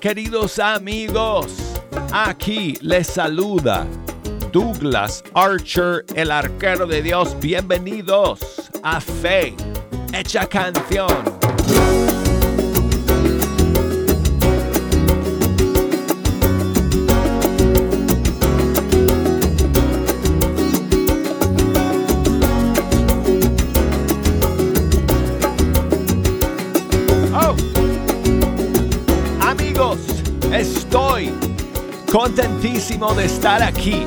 Queridos amigos, aquí les saluda Douglas Archer, el arquero de Dios. Bienvenidos a Fe, hecha canción. Contentísimo de estar aquí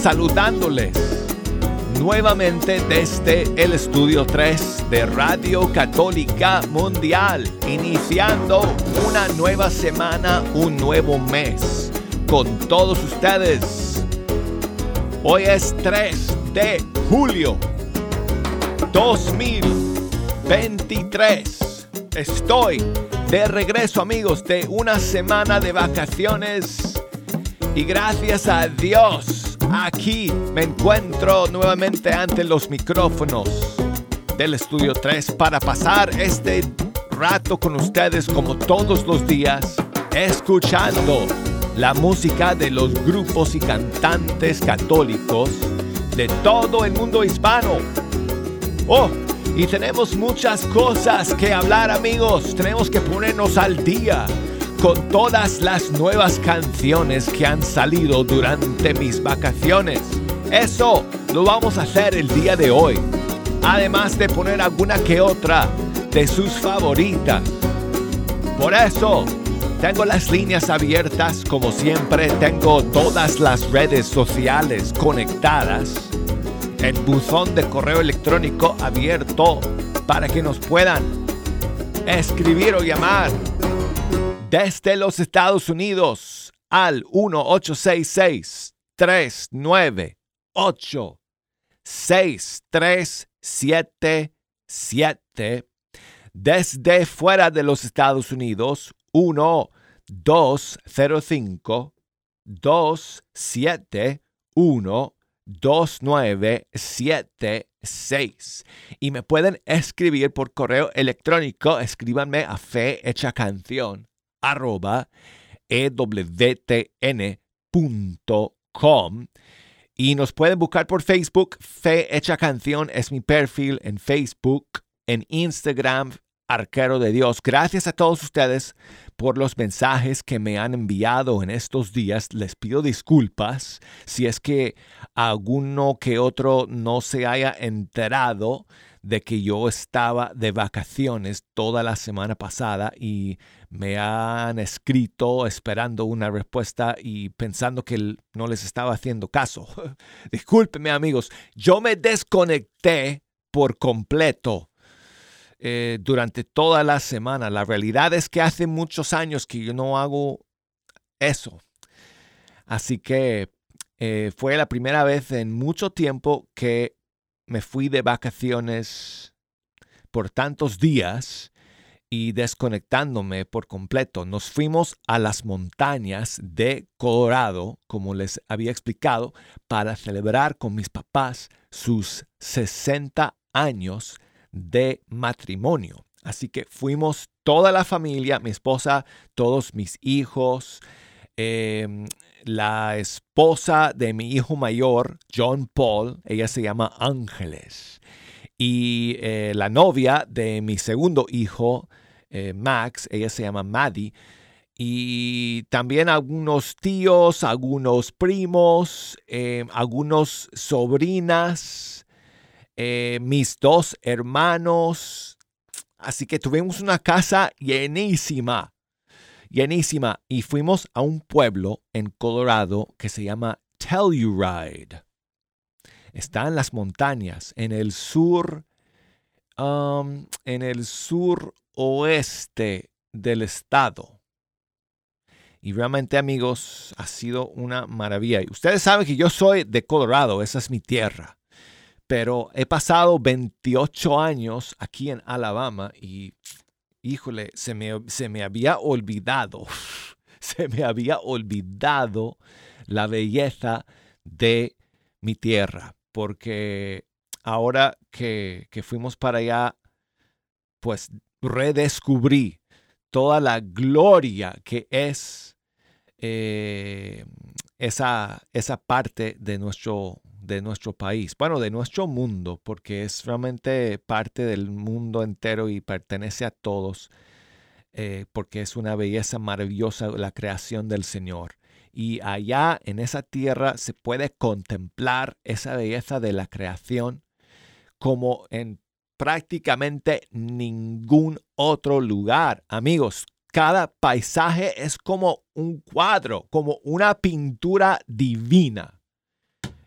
saludándoles nuevamente desde el estudio 3 de Radio Católica Mundial, iniciando una nueva semana, un nuevo mes con todos ustedes. Hoy es 3 de julio 2023. Estoy de regreso amigos de una semana de vacaciones y gracias a Dios, aquí me encuentro nuevamente ante los micrófonos del Estudio 3 para pasar este rato con ustedes como todos los días, escuchando la música de los grupos y cantantes católicos de todo el mundo hispano. Oh, y tenemos muchas cosas que hablar amigos, tenemos que ponernos al día con todas las nuevas canciones que han salido durante mis vacaciones. Eso lo vamos a hacer el día de hoy. Además de poner alguna que otra de sus favoritas. Por eso, tengo las líneas abiertas, como siempre, tengo todas las redes sociales conectadas, el buzón de correo electrónico abierto para que nos puedan escribir o llamar desde los Estados Unidos al 1866-398-6377. Desde fuera de los Estados Unidos, 1-205-271. 2976 y me pueden escribir por correo electrónico escríbanme a fe hecha canción arroba ewtn.com y nos pueden buscar por Facebook. Fe Hecha Canción es mi perfil en Facebook, en Instagram, Arquero de Dios. Gracias a todos ustedes por los mensajes que me han enviado en estos días. Les pido disculpas si es que alguno que otro no se haya enterado de que yo estaba de vacaciones toda la semana pasada y me han escrito esperando una respuesta y pensando que no les estaba haciendo caso. Discúlpenme amigos, yo me desconecté por completo eh, durante toda la semana. La realidad es que hace muchos años que yo no hago eso. Así que eh, fue la primera vez en mucho tiempo que me fui de vacaciones por tantos días y desconectándome por completo. Nos fuimos a las montañas de Colorado, como les había explicado, para celebrar con mis papás sus 60 años de matrimonio. Así que fuimos toda la familia, mi esposa, todos mis hijos, em, la esposa de mi hijo mayor, John Paul, ella se llama Ángeles, y eh, la novia de mi segundo hijo, eh, Max, ella se llama Maddie, y también algunos tíos, algunos primos, eh, algunos sobrinas, mis dos hermanos. Así que tuvimos una casa llenísima llenísima y fuimos a un pueblo en Colorado que se llama Telluride. Está en las montañas, en el sur, um, en el sur oeste del estado. Y realmente amigos, ha sido una maravilla. Y ustedes saben que yo soy de Colorado, esa es mi tierra. Pero he pasado 28 años aquí en Alabama y híjole, se me, se me había olvidado, se me había olvidado la belleza de mi tierra, porque ahora que, que fuimos para allá, pues redescubrí toda la gloria que es eh, esa, esa parte de nuestro, de nuestro país, bueno, de nuestro mundo, porque es realmente parte del mundo entero y pertenece a todos, eh, porque es una belleza maravillosa la creación del Señor. Y allá en esa tierra se puede contemplar esa belleza de la creación como en prácticamente ningún otro lugar. Amigos, cada paisaje es como un cuadro, como una pintura divina.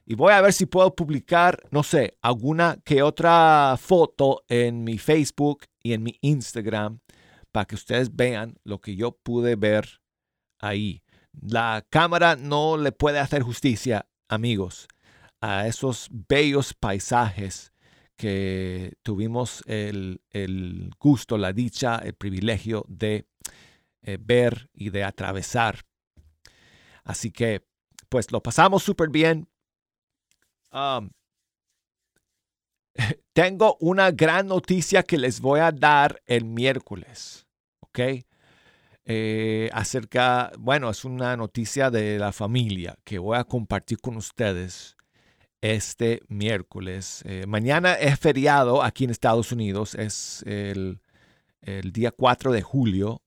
Y voy a ver si puedo publicar, no sé, alguna que otra foto en mi Facebook y en mi Instagram para que ustedes vean lo que yo pude ver ahí. La cámara no le puede hacer justicia, amigos, a esos bellos paisajes que tuvimos el, gusto, la dicha, el privilegio de eh, ver y de atravesar. Así que, pues lo pasamos súper bien. tengo una gran noticia que les voy a dar el miércoles, ¿ok? Eh, acerca, bueno, es una noticia de la familia que voy a compartir con ustedes este miércoles. Eh, mañana es feriado aquí en Estados Unidos, es el, el día 4 de julio,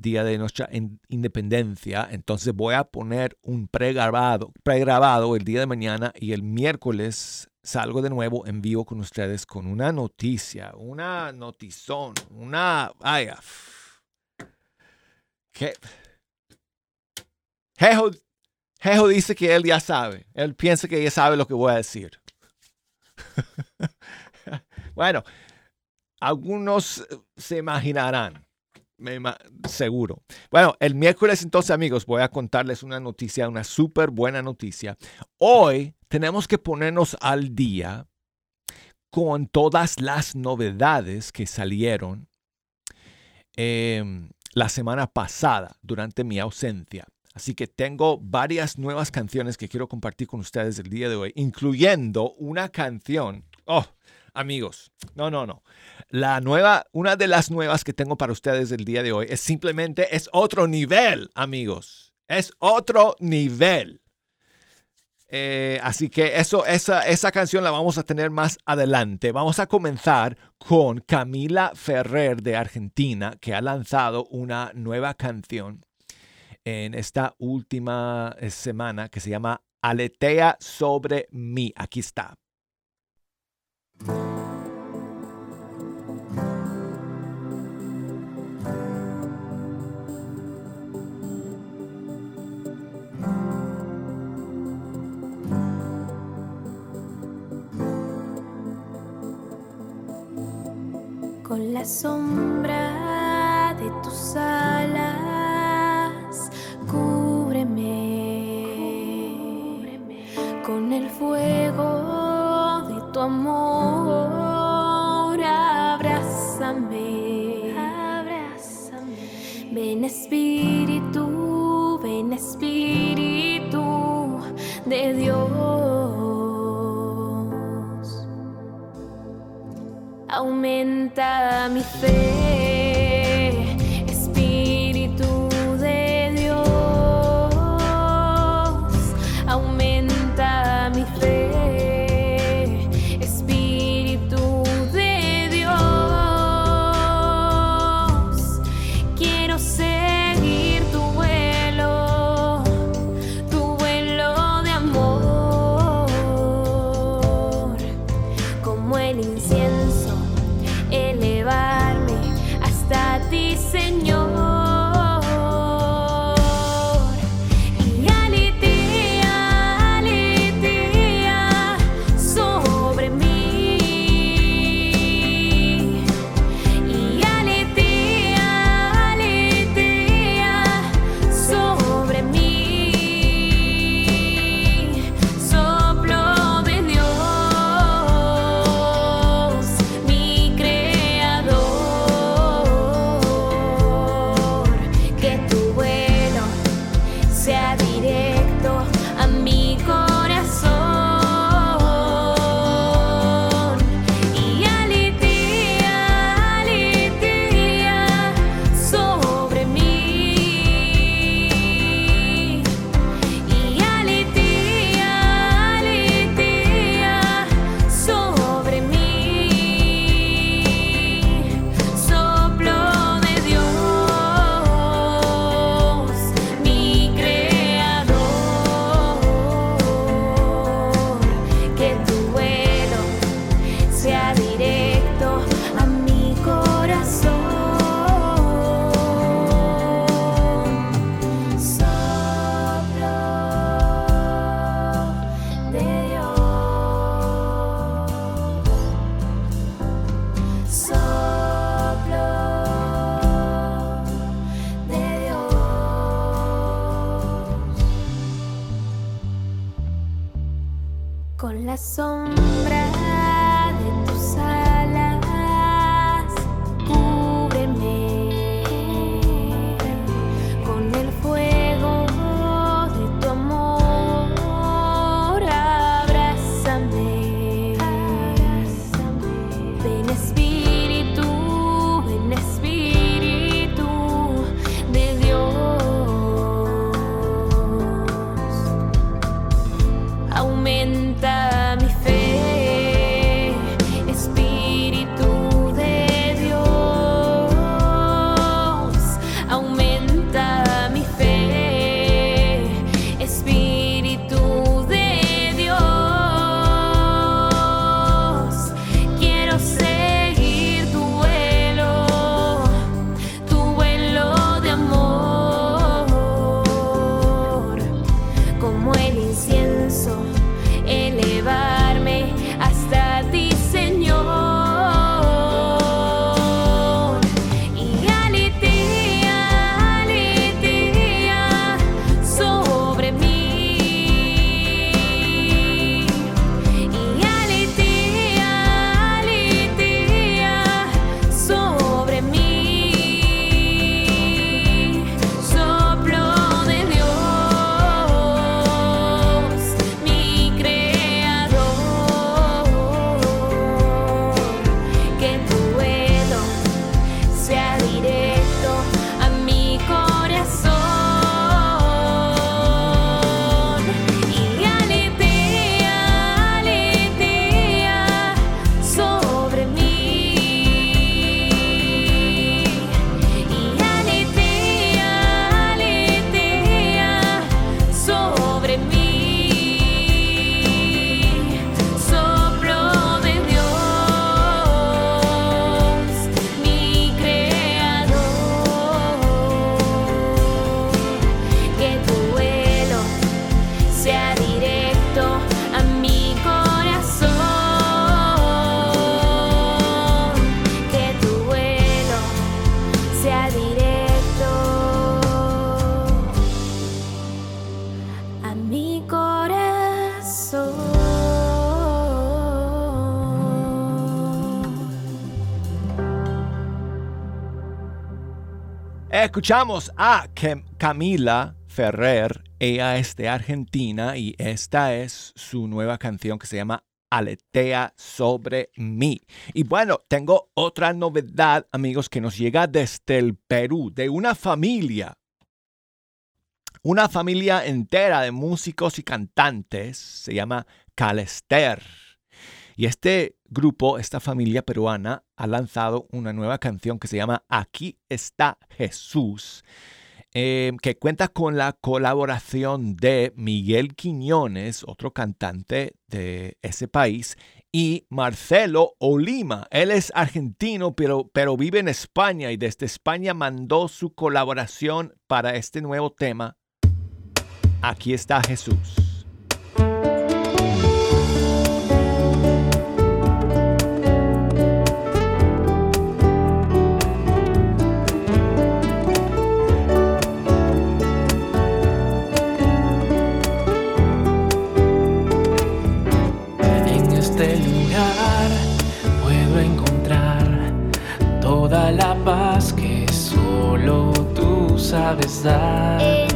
día de nuestra independencia. Entonces voy a poner un pregrabado, pregrabado el día de mañana y el miércoles salgo de nuevo en vivo con ustedes con una noticia, una notizón, una... Ay, ¿Qué? Jejo, dice que él ya sabe. Él piensa que ya sabe lo que voy a decir. bueno, algunos se imaginarán seguro. Bueno, el miércoles entonces amigos voy a contarles una noticia, una súper buena noticia. Hoy tenemos que ponernos al día con todas las novedades que salieron em, la semana pasada durante mi ausencia. Así que tengo varias nuevas canciones que quiero compartir con ustedes el día de hoy, incluyendo una canción. Oh, amigos, no, no, no. La nueva, una de las nuevas que tengo para ustedes el día de hoy es simplemente, es otro nivel, amigos. Es otro nivel. Eh, así que eso, esa, esa canción la vamos a tener más adelante. Vamos a comenzar con Camila Ferrer de Argentina, que ha lanzado una nueva canción en esta última eh, semana que se llama Aletea sobre mí. Aquí está. La sombra de tus alas, cúbreme, con el fuego de tu amor, abrázame, abrázame, ven Espíritu, aumenta mi fe. Escuchamos a Cam- Camila Ferrer. Ella es de Argentina y esta es su nueva canción que se llama Aletea sobre mí. Y bueno, tengo otra novedad, amigos, que nos llega desde el Perú, de una familia. Una familia entera de músicos y cantantes. Se llama Calester. Y este grupo, esta familia peruana, ha lanzado una nueva canción que se llama Aquí está Jesús, eh, que cuenta con la colaboración de Miguel Quiñones, otro cantante de ese país, y Marcelo Olima. Él es argentino, pero, pero vive en España y desde España mandó su colaboración para este nuevo tema. Aquí está Jesús. Sabes dar.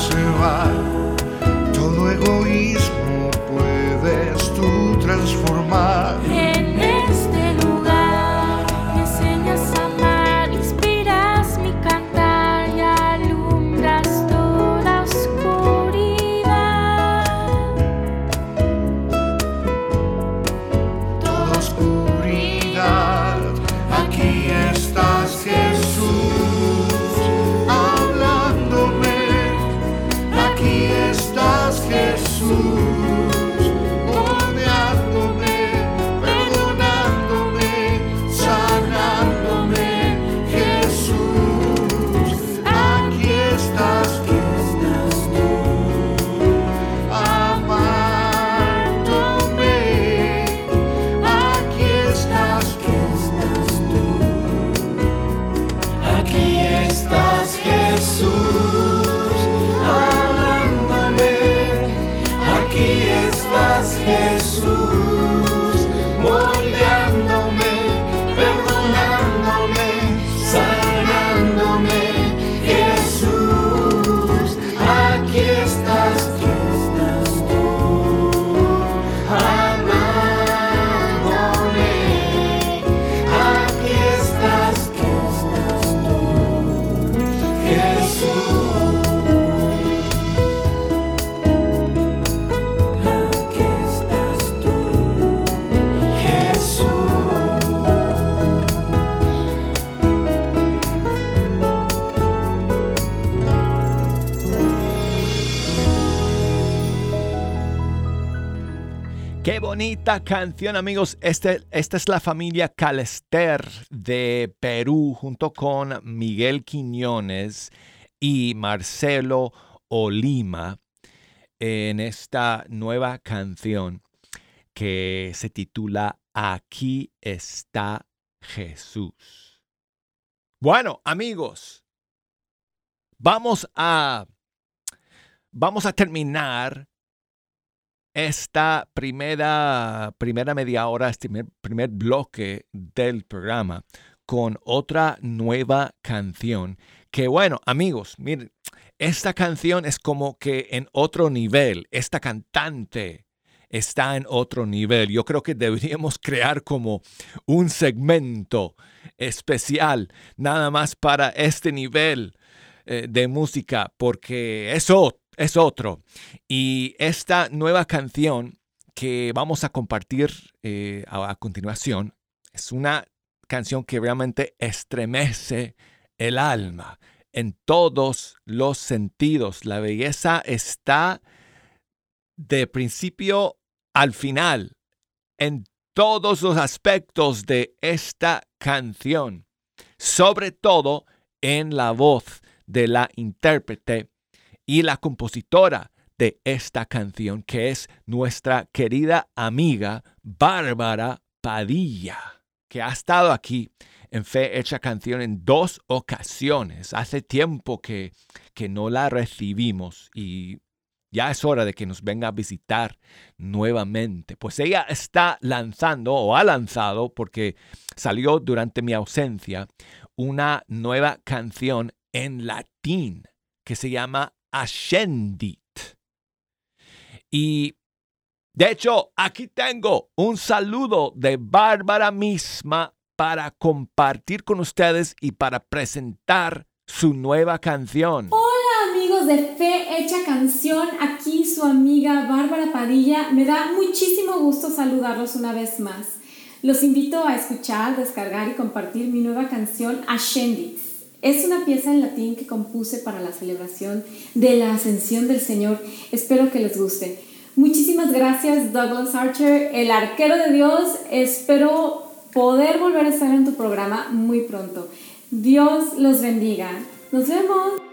se va todo egoísmo. Bonita canción, amigos. Este, esta es la familia Calester de Perú, junto con Miguel Quiñones y Marcelo Olima, en esta nueva canción que se titula Aquí está Jesús. Bueno, amigos, vamos a vamos a terminar esta primera, primera media hora, este primer, bloque del programa con otra nueva canción. Que bueno, amigos, miren, esta canción es como que en otro nivel. Esta cantante está en otro nivel. Yo creo que deberíamos crear como un segmento especial nada más para este nivel eh, de música porque eso es otro. Y esta nueva canción que vamos a compartir eh, a, continuación es una canción que realmente estremece el alma en todos los sentidos. La belleza está de principio al final en todos los aspectos de esta canción, sobre todo en la voz de la intérprete y la compositora de esta canción, que es nuestra querida amiga Bárbara Padilla, que ha estado aquí en Fe Hecha Canción en dos ocasiones. Hace tiempo que, que no la recibimos y ya es hora de que nos venga a visitar nuevamente. Pues ella está lanzando o ha lanzado, porque salió durante mi ausencia, una nueva canción en latín que se llama Ascendit. Y de hecho, aquí tengo un saludo de Bárbara misma para compartir con ustedes y para presentar su nueva canción. Hola amigos de Fe Hecha Canción, aquí su amiga Bárbara Padilla. Me da muchísimo gusto saludarlos una vez más. Los invito a escuchar, descargar y compartir mi nueva canción Ascendit. Es una pieza en latín que compuse para la celebración de la ascensión del Señor. Espero que les guste. Muchísimas gracias Douglas Archer, el arquero de Dios. Espero poder volver a estar en tu programa muy pronto. Dios los bendiga. Nos vemos.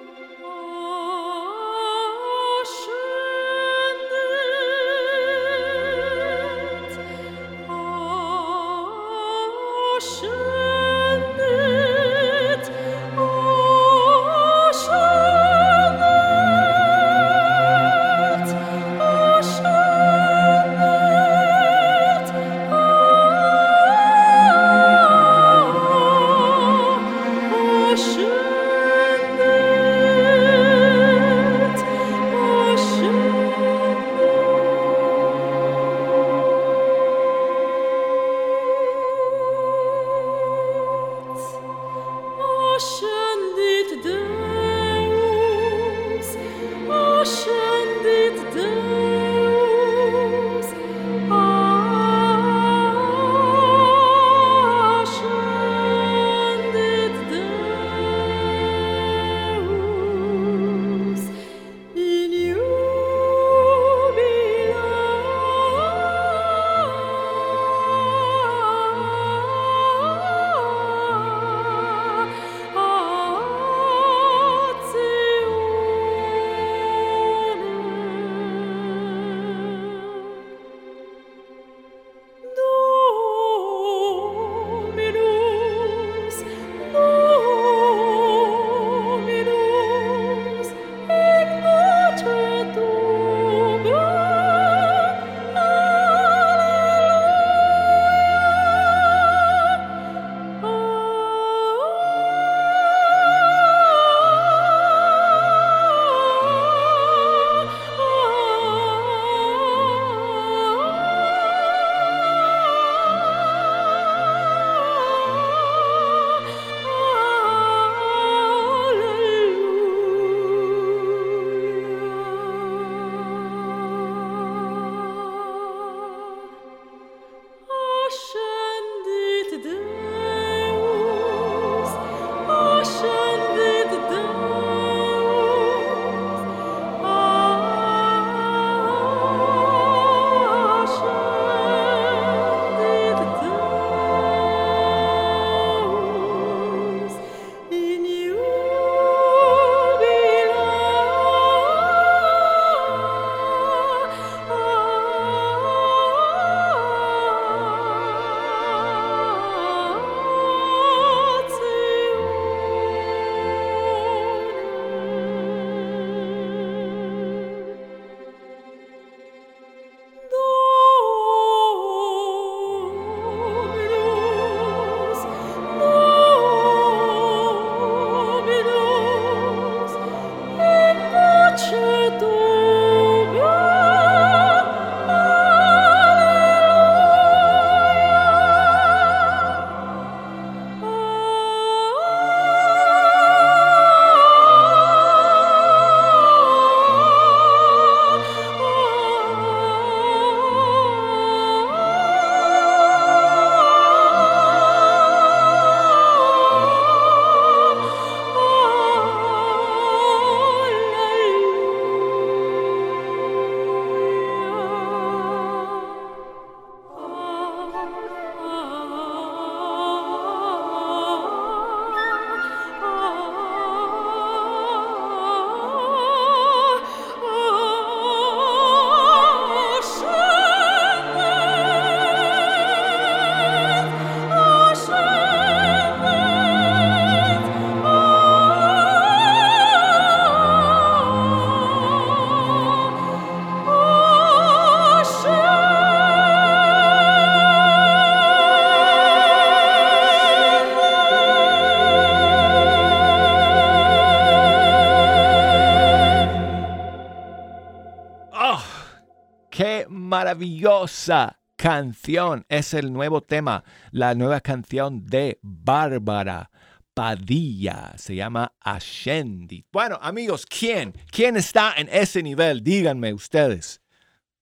Maravillosa canción. Es el nuevo tema, la nueva canción de Bárbara Padilla. Se llama Ascendi. Bueno, amigos, ¿quién? ¿Quién está en ese nivel? Díganme ustedes.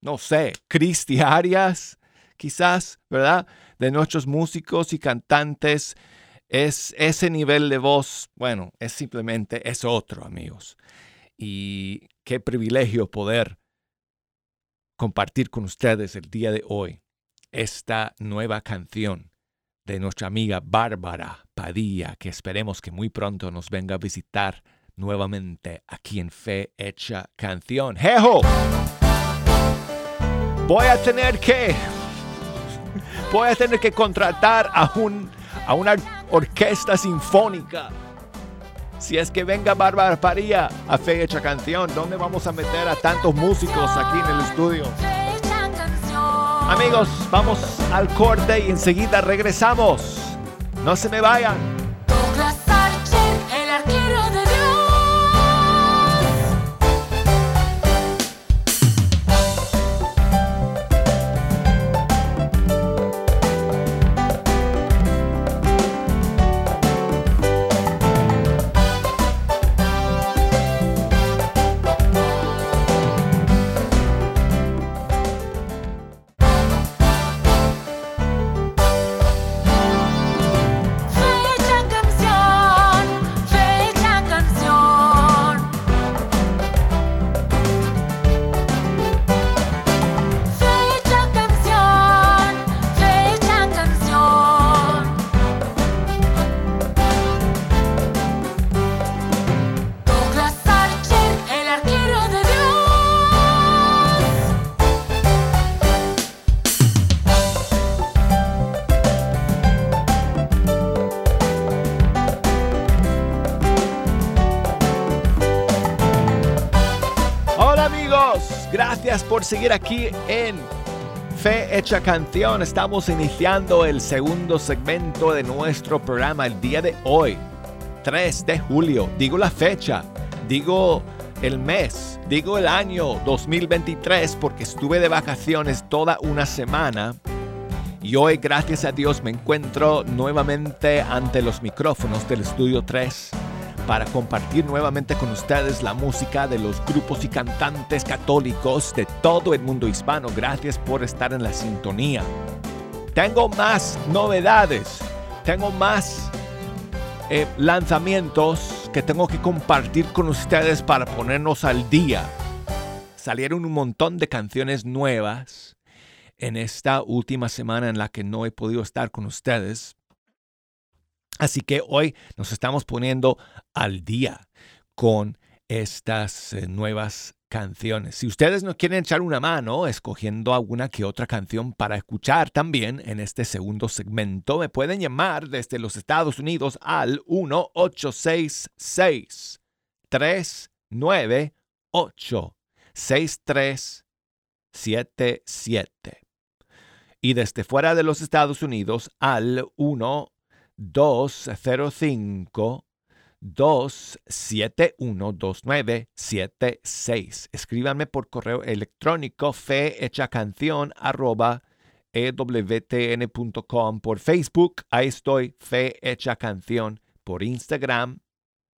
No sé, Cristi Arias, quizás, ¿verdad? De nuestros músicos y cantantes. Es ese nivel de voz, bueno, es simplemente, es otro, amigos. Y qué privilegio poder compartir con ustedes el día de hoy esta nueva canción de nuestra amiga Bárbara Padilla, que esperemos que muy pronto nos venga a visitar nuevamente aquí en Fe Hecha Canción. ¡Jejo! Voy a tener que. Voy a tener que contratar a, un, a una orquesta sinfónica. Si es que venga Bárbara Padilla a Fe Hecha Canción, ¿dónde vamos a meter a tantos músicos aquí en el estudio? Amigos, vamos al corte y enseguida regresamos. No se me vayan. Seguir aquí en Fe Hecha Canción. Estamos iniciando el segundo segmento de nuestro programa el día de hoy, 3 de julio. Digo la fecha, digo el mes, digo el año 2023 porque estuve de vacaciones toda una semana. Y hoy, gracias a Dios, me encuentro nuevamente ante los micrófonos del Estudio 3 para compartir nuevamente con ustedes la música de los grupos y cantantes católicos de todo el mundo hispano. Gracias por estar en la sintonía. Tengo más novedades, tengo más eh, lanzamientos que tengo que compartir con ustedes para ponernos al día. Salieron un montón de canciones nuevas en esta última semana en la que no he podido estar con ustedes. Así que hoy nos estamos poniendo al día con estas eh, nuevas canciones. Si ustedes nos quieren echar una mano escogiendo alguna que otra canción para escuchar también en este segundo segmento, me pueden llamar desde los Estados Unidos al 1866 398 6377 y desde fuera de los Estados Unidos al 1 205 271 2976. Escríbanme por correo electrónico canción arroba ewtn.com por Facebook, ahí estoy, Fe Hecha Canción, por Instagram,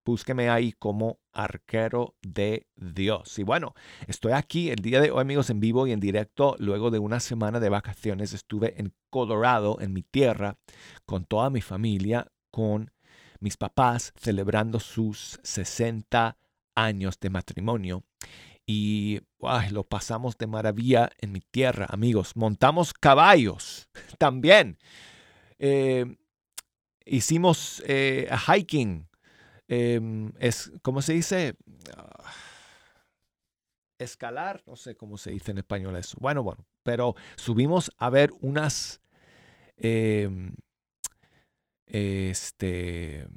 búsqueme ahí como arquero de Dios. Y bueno, estoy aquí el día de hoy, amigos, en vivo y en directo. Luego de una semana de vacaciones, estuve en Colorado, en mi tierra, con toda mi familia, con mis papás, celebrando sus 60 años de matrimonio. Y lo pasamos de maravilla en mi tierra, amigos. Montamos caballos también. Eh, hicimos eh, hiking Em, es, ¿cómo se dice? Ah, escalar, no sé cómo se dice en español eso. Bueno, bueno, pero subimos a ver unas, em, este,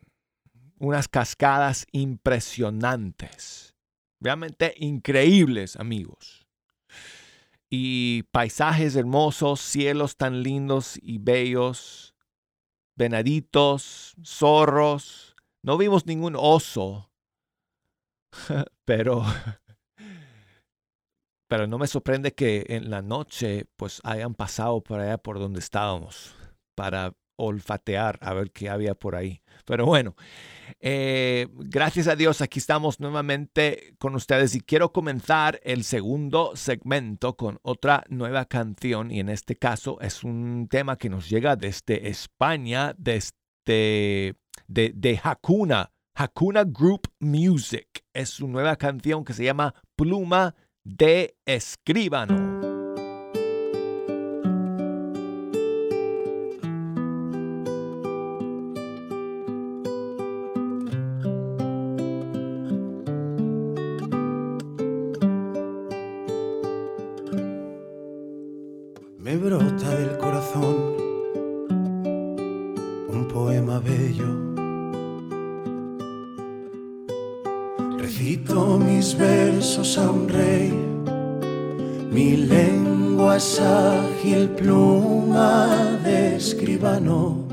unas cascadas impresionantes, realmente increíbles, amigos. Y paisajes hermosos, cielos tan lindos y bellos, venaditos, zorros, no vimos ningún oso, pero pero no me sorprende que en la noche pues hayan pasado por allá por donde estábamos para olfatear a ver qué había por ahí. Pero bueno, eh, gracias a Dios aquí estamos nuevamente con ustedes y quiero comenzar el segundo segmento con otra nueva canción y en este caso es un tema que nos llega desde España, desde de, de Hakuna, Hakuna Group Music. Es su nueva canción que se llama Pluma de Escribano. Pluma de escribano.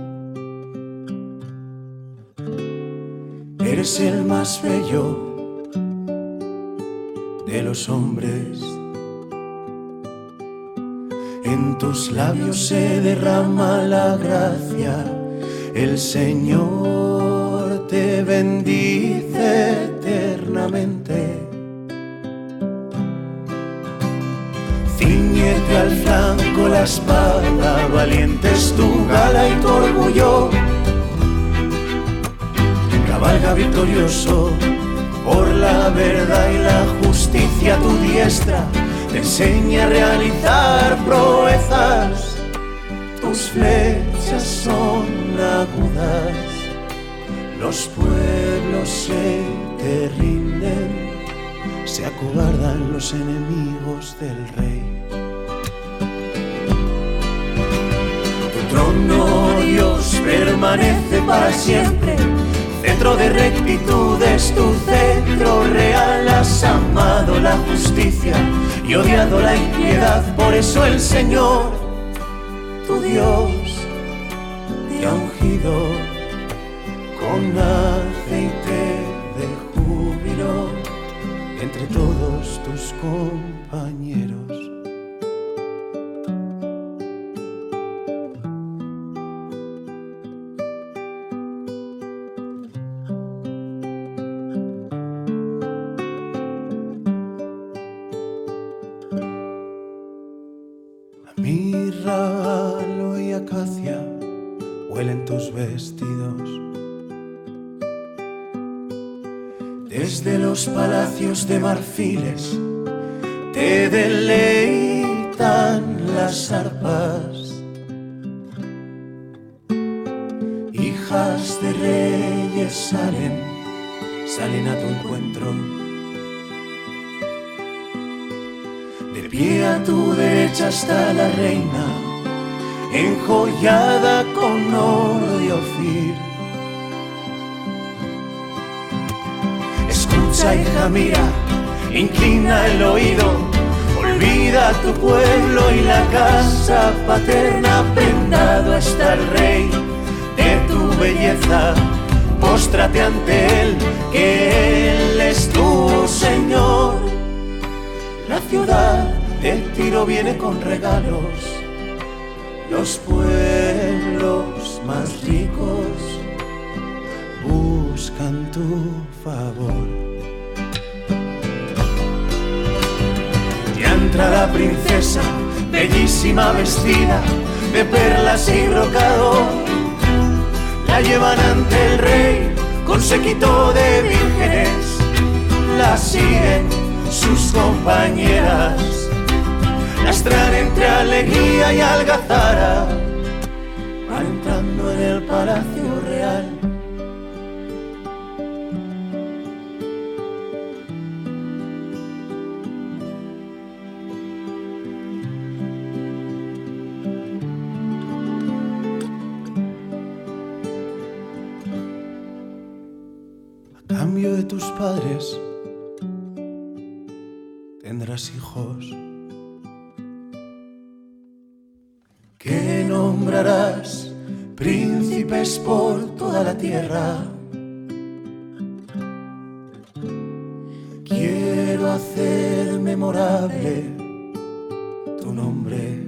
Eres el más bello de los hombres. En tus labios se derrama la gracia, el Señor te bendice eternamente. La espada, valiente es tu gala y tu orgullo. Cabalga victorioso por la verdad y la justicia tu diestra te enseña a realizar proezas. Tus flechas son agudas, los pueblos se te rinden, se acobardan los enemigos del rey. Trono, Dios, permanece para siempre. Centro de rectitud es tu centro real, has amado la justicia y odiado la impiedad, por eso el Señor, tu Dios, te ha ungido con aceite de júbilo entre todos tus compañeros. De marfiles te deleitan las arpas. Hijas de reyes salen, salen a tu encuentro. De pie a tu derecha está la reina, enjollada con oro de Ofir. Hija, mira, inclina el oído, olvida tu pueblo y la casa paterna, prendado está el rey de tu belleza. Póstrate ante él, que él es tu Señor. La ciudad de Tiro viene con regalos, los pueblos más ricos buscan tu favor. Entra la princesa, bellísima vestida de perlas y brocado. La llevan ante el rey con séquito de vírgenes, la siguen sus compañeras las traen entre alegría y algazara, van entrando en el palacio de tus padres, tendrás hijos. que nombrarás príncipes por toda la tierra. Quiero hacerme memorable tu nombre.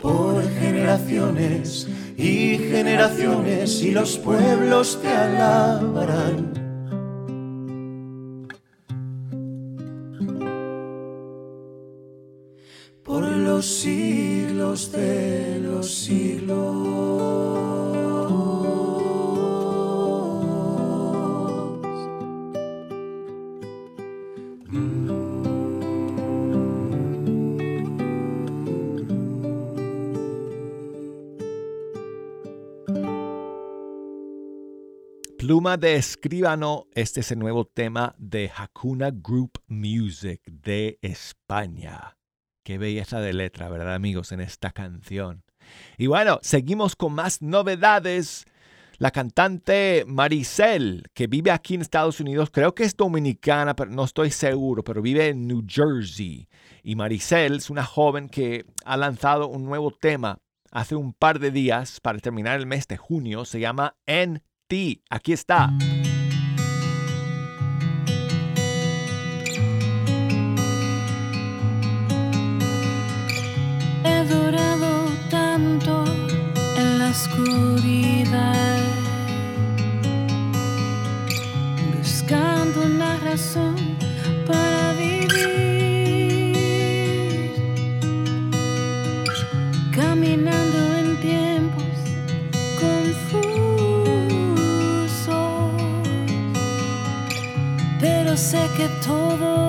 Por generaciones y generaciones y los pueblos te alabarán. Por los siglos de los siglos. Pluma de Escribano, este es el nuevo tema de Hakuna Group Music de España. Qué belleza de letra, ¿verdad amigos? En esta canción. Y bueno, seguimos con más novedades. La cantante Maricel, que vive aquí en Estados Unidos, creo que es dominicana, pero no estoy seguro, pero vive en New Jersey. Y Maricel es una joven que ha lanzado un nuevo tema hace un par de días para terminar el mes de junio. Se llama En ti. Aquí está. He durado tanto en la oscuridad, buscando una razón sé que todo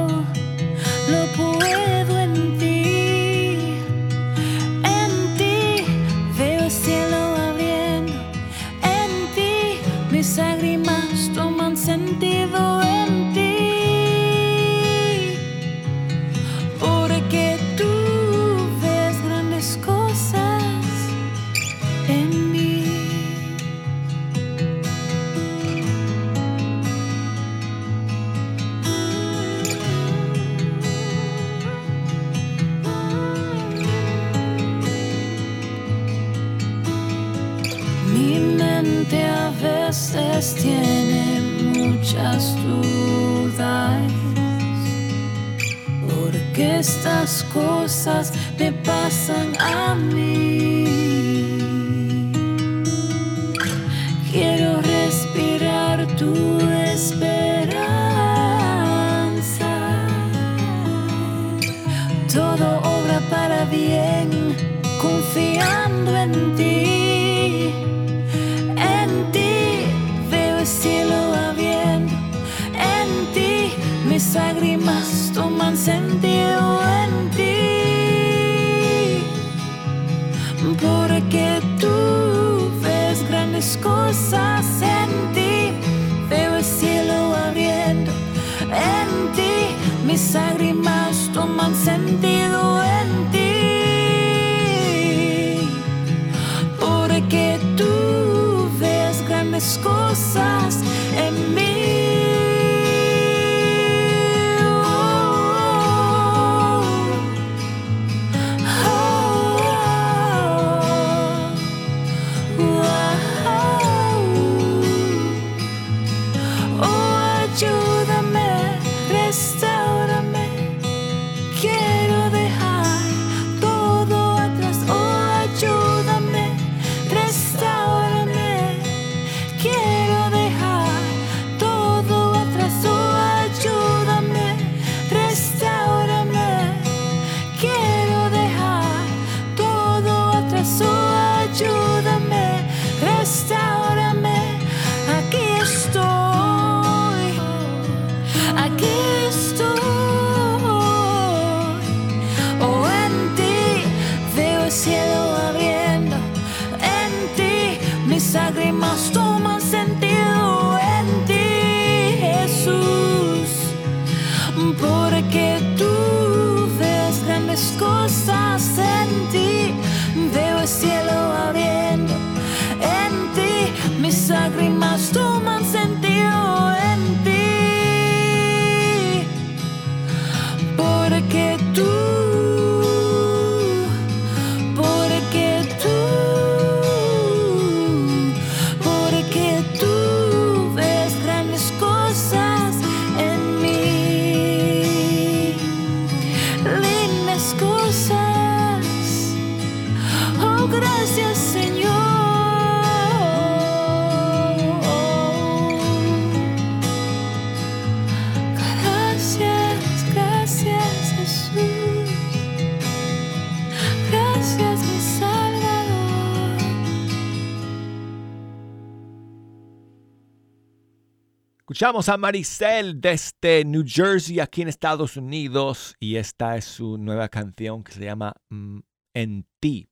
Escuchamos a Maricel desde New Jersey, aquí en Estados Unidos, y esta es su nueva canción que se llama mm, En ti.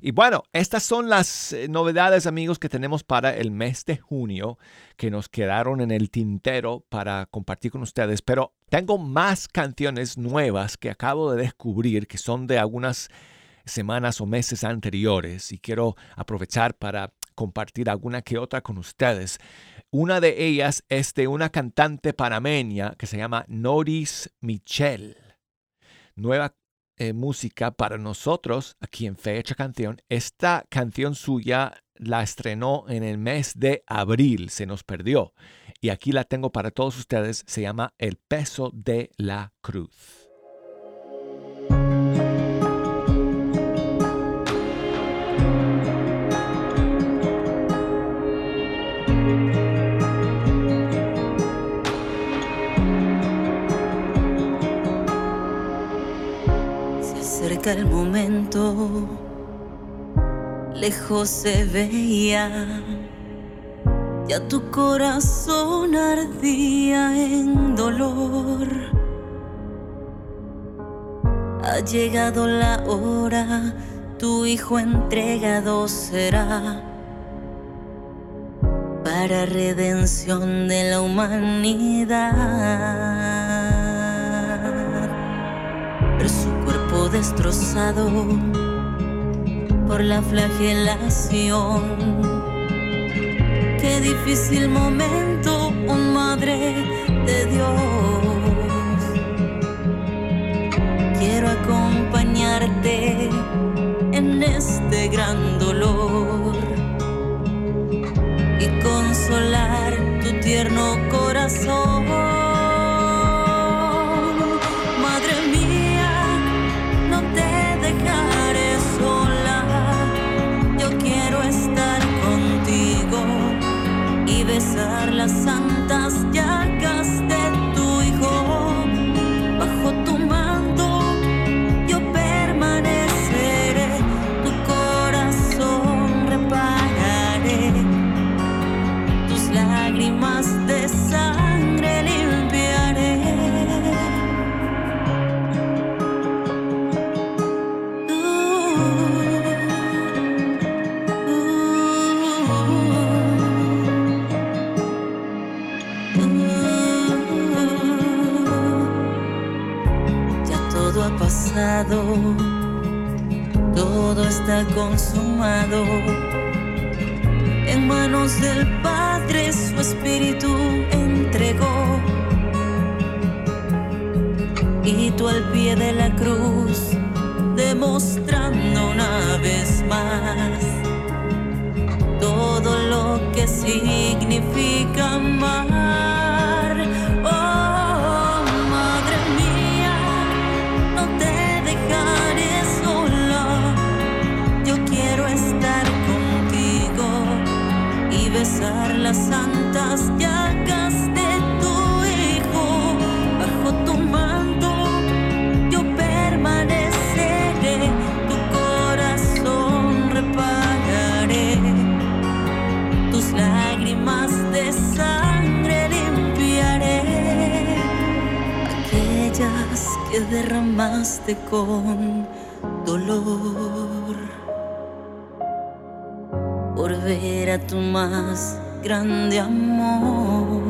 Y bueno, estas son las eh, novedades, amigos, que tenemos para el mes de junio, que nos quedaron en el tintero para compartir con ustedes. Pero tengo más canciones nuevas que acabo de descubrir, que son de algunas semanas o meses anteriores, y quiero aprovechar para compartir alguna que otra con ustedes. Una de ellas es de una cantante panameña que se llama Noris Michel. Nueva eh, música para nosotros aquí en Fecha Canción. Esta canción suya la estrenó en el mes de abril, se nos perdió. Y aquí la tengo para todos ustedes, se llama El peso de la cruz. El momento, lejos se veía, ya tu corazón ardía en dolor. Ha llegado la hora, tu hijo entregado será para redención de la humanidad. Destrozado por la flagelación. Qué difícil momento, un madre de Dios. Quiero acompañarte en este gran dolor y consolar tu tierno corazón. Las todo está consumado. En manos del Padre su espíritu entregó. Y tú al pie de la cruz, demostrando una vez más todo lo que significa más. Con dolor por ver a tu más grande amor,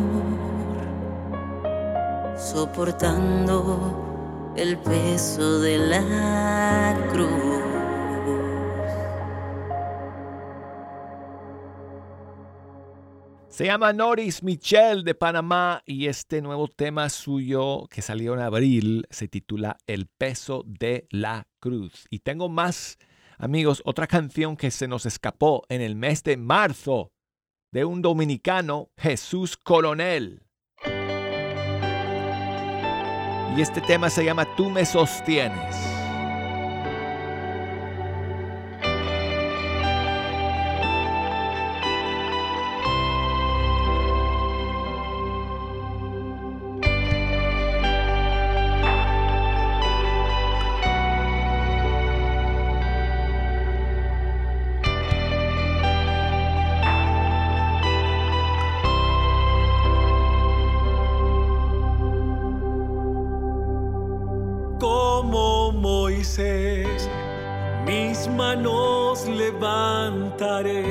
soportando el peso de la cruz. Se llama Noris Michel de Panamá y este nuevo tema suyo que salió en abril se titula El peso de la cruz. Y tengo más, amigos, otra canción que se nos escapó en el mes de marzo de un dominicano, Jesús Coronel. Y este tema se llama Tú me sostienes. Mis manos levantaré.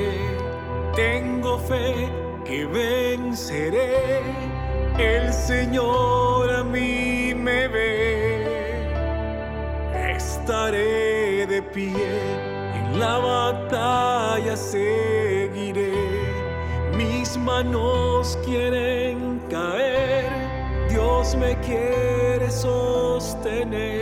Tengo fe que venceré. El Señor a mí me ve. Estaré de pie. En la batalla seguiré. Mis manos quieren caer. Dios me quiere sostener.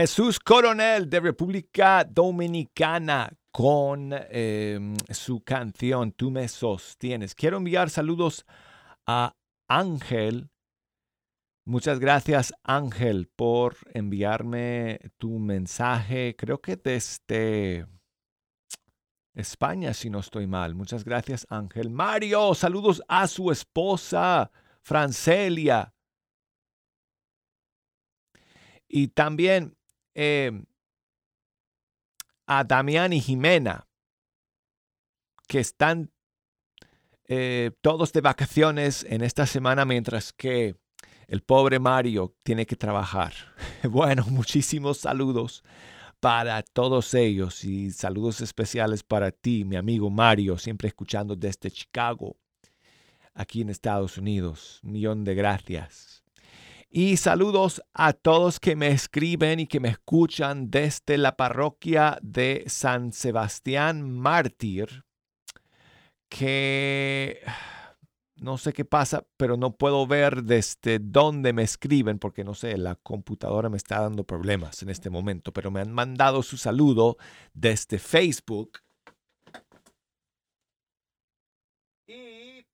Jesús Coronel de República Dominicana con eh, su canción Tú me sostienes. Quiero enviar saludos a Ángel. Muchas gracias Ángel por enviarme tu mensaje. Creo que desde España, si no estoy mal. Muchas gracias Ángel. Mario, saludos a su esposa, Francelia. Y también eh, a Damián y Jimena, que están eh, todos de vacaciones en esta semana, mientras que el pobre Mario tiene que trabajar. Bueno, muchísimos saludos para todos ellos y saludos especiales para ti, mi amigo Mario, siempre escuchando desde Chicago, aquí en Estados Unidos. Un millón de gracias. Y saludos a todos que me escriben y que me escuchan desde la parroquia de San Sebastián Mártir, que no sé qué pasa, pero no puedo ver desde dónde me escriben, porque no sé, la computadora me está dando problemas en este momento, pero me han mandado su saludo desde Facebook. Y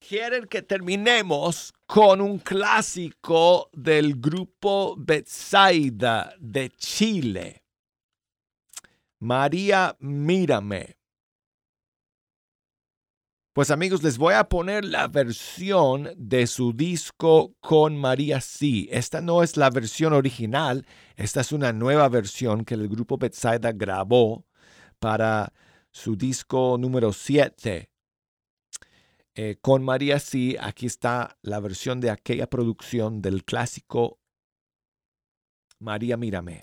quieren que terminemos con un clásico del grupo Betsaida de Chile. María, mírame. Pues amigos, les voy a poner la versión de su disco con María C. Esta no es la versión original, esta es una nueva versión que el grupo Betsaida grabó para su disco número 7. Eh, con María C, aquí está la versión de aquella producción del clásico María Mírame.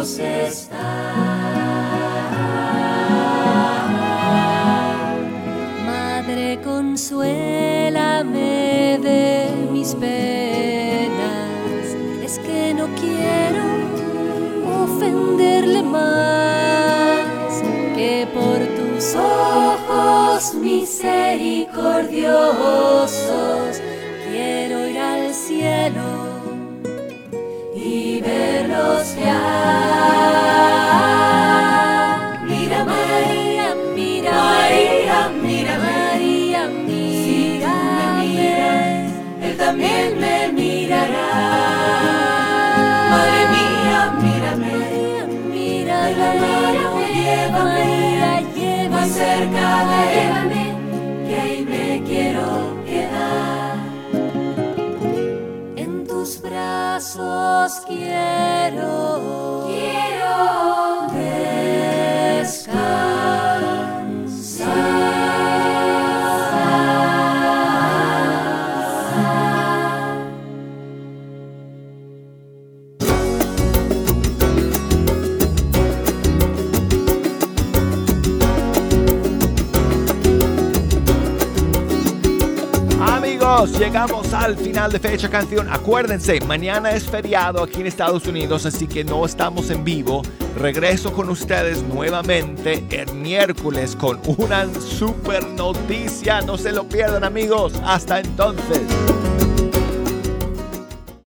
Queremos estar. Madre, consuélame de mis penas. Es que no quiero ofenderle más que por tus ojos misericordiosos quiero llegamos al final de Fecha Canción. Acuérdense, mañana es feriado aquí en Estados Unidos, así que no estamos en vivo. Regreso con ustedes nuevamente el miércoles con una super noticia. No se lo pierdan, amigos. Hasta entonces.